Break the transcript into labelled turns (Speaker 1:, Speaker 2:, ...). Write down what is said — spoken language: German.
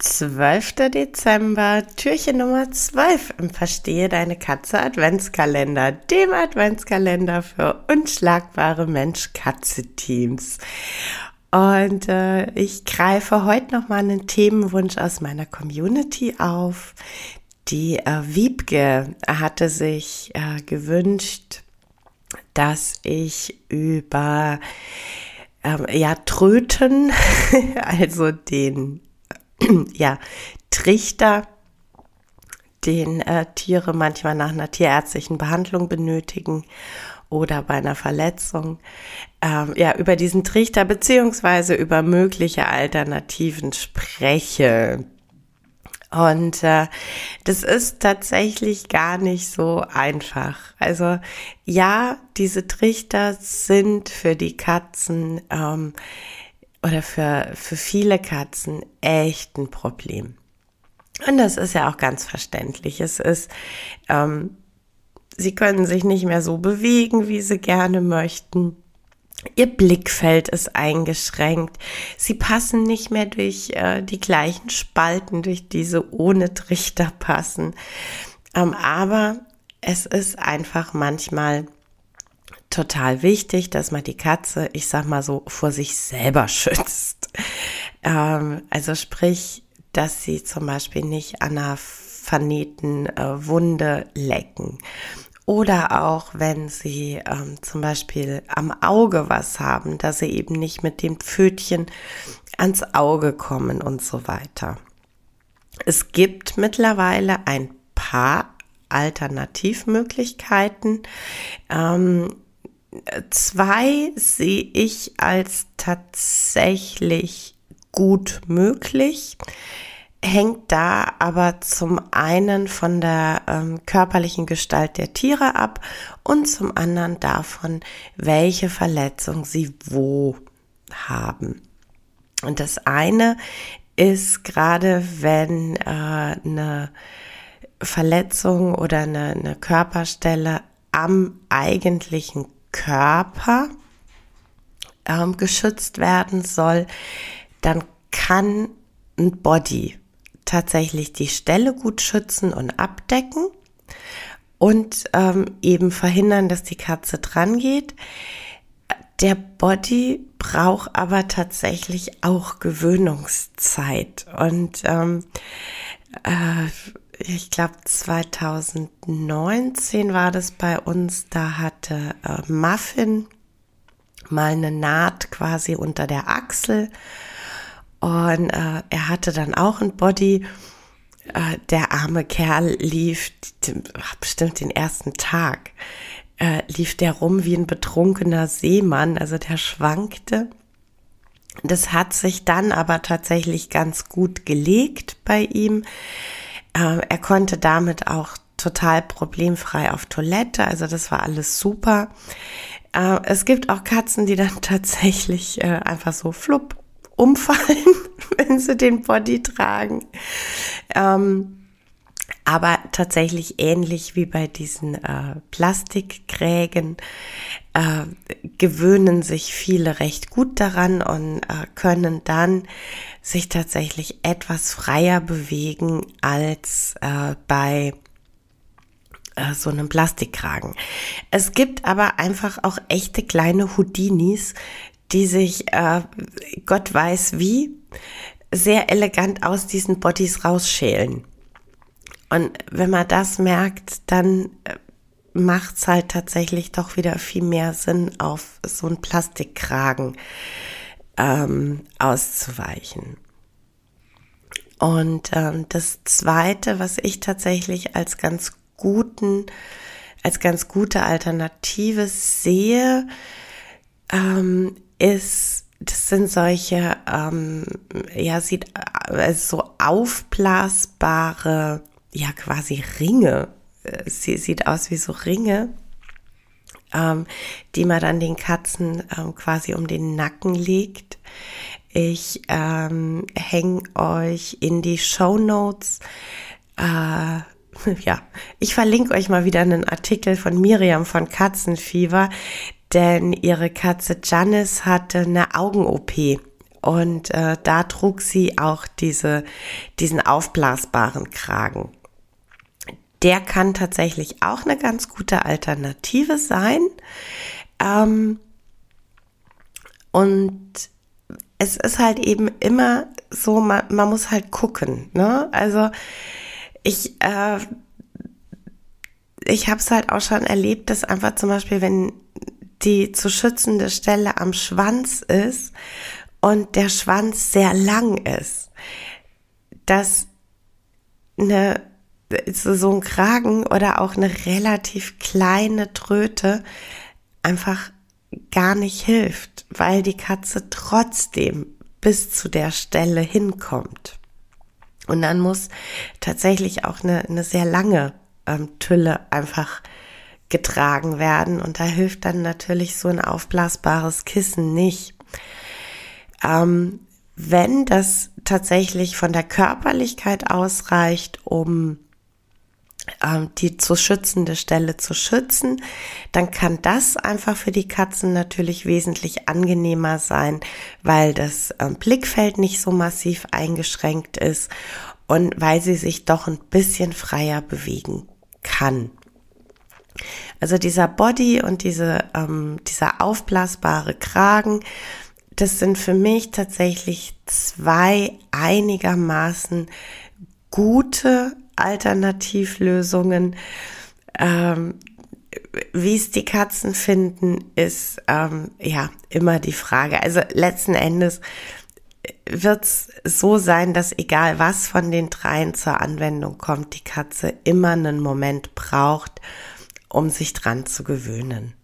Speaker 1: 12. Dezember, Türchen Nummer 12 im Verstehe deine Katze Adventskalender, dem Adventskalender für unschlagbare Mensch-Katze-Teams. Und äh, ich greife heute nochmal einen Themenwunsch aus meiner Community auf. Die äh, Wiebke hatte sich äh, gewünscht, dass ich über ähm, ja, Tröten, also den ja, Trichter, den äh, Tiere manchmal nach einer tierärztlichen Behandlung benötigen oder bei einer Verletzung, ähm, ja, über diesen Trichter beziehungsweise über mögliche Alternativen spreche. Und äh, das ist tatsächlich gar nicht so einfach. Also ja, diese Trichter sind für die Katzen ähm, oder für, für viele Katzen echt ein Problem. Und das ist ja auch ganz verständlich. Es ist, ähm, sie können sich nicht mehr so bewegen, wie sie gerne möchten. Ihr Blickfeld ist eingeschränkt. Sie passen nicht mehr durch äh, die gleichen Spalten, durch diese ohne Trichter passen. Ähm, aber es ist einfach manchmal total wichtig, dass man die Katze, ich sag mal so, vor sich selber schützt. Ähm, also sprich, dass sie zum Beispiel nicht an einer vernähten äh, Wunde lecken. Oder auch wenn sie ähm, zum Beispiel am Auge was haben, dass sie eben nicht mit dem Pfötchen ans Auge kommen und so weiter. Es gibt mittlerweile ein paar Alternativmöglichkeiten. Ähm, zwei sehe ich als tatsächlich gut möglich, hängt da aber zum einen von der ähm, körperlichen Gestalt der Tiere ab und zum anderen davon, welche Verletzung sie wo haben. Und das eine ist gerade, wenn äh, eine Verletzung oder eine, eine Körperstelle am eigentlichen Körper ähm, geschützt werden soll, dann kann ein Body tatsächlich die Stelle gut schützen und abdecken und ähm, eben verhindern, dass die Katze dran geht. Der Body braucht aber tatsächlich auch Gewöhnungszeit und ähm, äh, ich glaube 2019 war das bei uns, da hatte äh, Muffin mal eine Naht quasi unter der Achsel und äh, er hatte dann auch ein Body. Äh, der arme Kerl lief bestimmt den ersten Tag, äh, lief der rum wie ein betrunkener Seemann, also der schwankte. Das hat sich dann aber tatsächlich ganz gut gelegt bei ihm. Äh, er konnte damit auch total problemfrei auf Toilette, also das war alles super. Äh, es gibt auch Katzen, die dann tatsächlich äh, einfach so flupp umfallen, wenn sie den Body tragen. Ähm, aber tatsächlich ähnlich wie bei diesen äh, Plastikkrägen äh, gewöhnen sich viele recht gut daran und äh, können dann sich tatsächlich etwas freier bewegen als äh, bei äh, so einem Plastikkragen. Es gibt aber einfach auch echte kleine Houdinis, die sich, äh, Gott weiß wie, sehr elegant aus diesen Bodies rausschälen. Und wenn man das merkt, dann äh, macht es halt tatsächlich doch wieder viel mehr Sinn, auf so einen Plastikkragen ähm, auszuweichen. Und ähm, das Zweite, was ich tatsächlich als ganz guten, als ganz gute Alternative sehe, ähm, ist, das sind solche, ähm, ja, sieht äh, so aufblasbare, ja, quasi Ringe. Äh, sie sieht aus wie so Ringe, ähm, die man dann den Katzen ähm, quasi um den Nacken legt. Ich ähm, hänge euch in die Show Notes. Äh, ja, ich verlinke euch mal wieder einen Artikel von Miriam von Katzenfieber, denn ihre Katze Janice hatte eine Augen-OP Und äh, da trug sie auch diese, diesen aufblasbaren Kragen. Der kann tatsächlich auch eine ganz gute Alternative sein. Ähm, und es ist halt eben immer so, man, man muss halt gucken. Ne? Also ich, äh, ich habe es halt auch schon erlebt, dass einfach zum Beispiel, wenn die zu schützende Stelle am Schwanz ist und der Schwanz sehr lang ist, dass eine, so ein Kragen oder auch eine relativ kleine Tröte einfach gar nicht hilft, weil die Katze trotzdem bis zu der Stelle hinkommt. Und dann muss tatsächlich auch eine, eine sehr lange ähm, Tülle einfach getragen werden. Und da hilft dann natürlich so ein aufblasbares Kissen nicht. Ähm, wenn das tatsächlich von der Körperlichkeit ausreicht, um die zu schützende Stelle zu schützen, dann kann das einfach für die Katzen natürlich wesentlich angenehmer sein, weil das ähm, Blickfeld nicht so massiv eingeschränkt ist und weil sie sich doch ein bisschen freier bewegen kann. Also dieser Body und diese, ähm, dieser aufblasbare Kragen, das sind für mich tatsächlich zwei einigermaßen gute Alternativlösungen. Ähm, wie es die Katzen finden, ist ähm, ja immer die Frage. Also letzten Endes wird es so sein, dass egal was von den dreien zur Anwendung kommt, die Katze immer einen Moment braucht, um sich dran zu gewöhnen.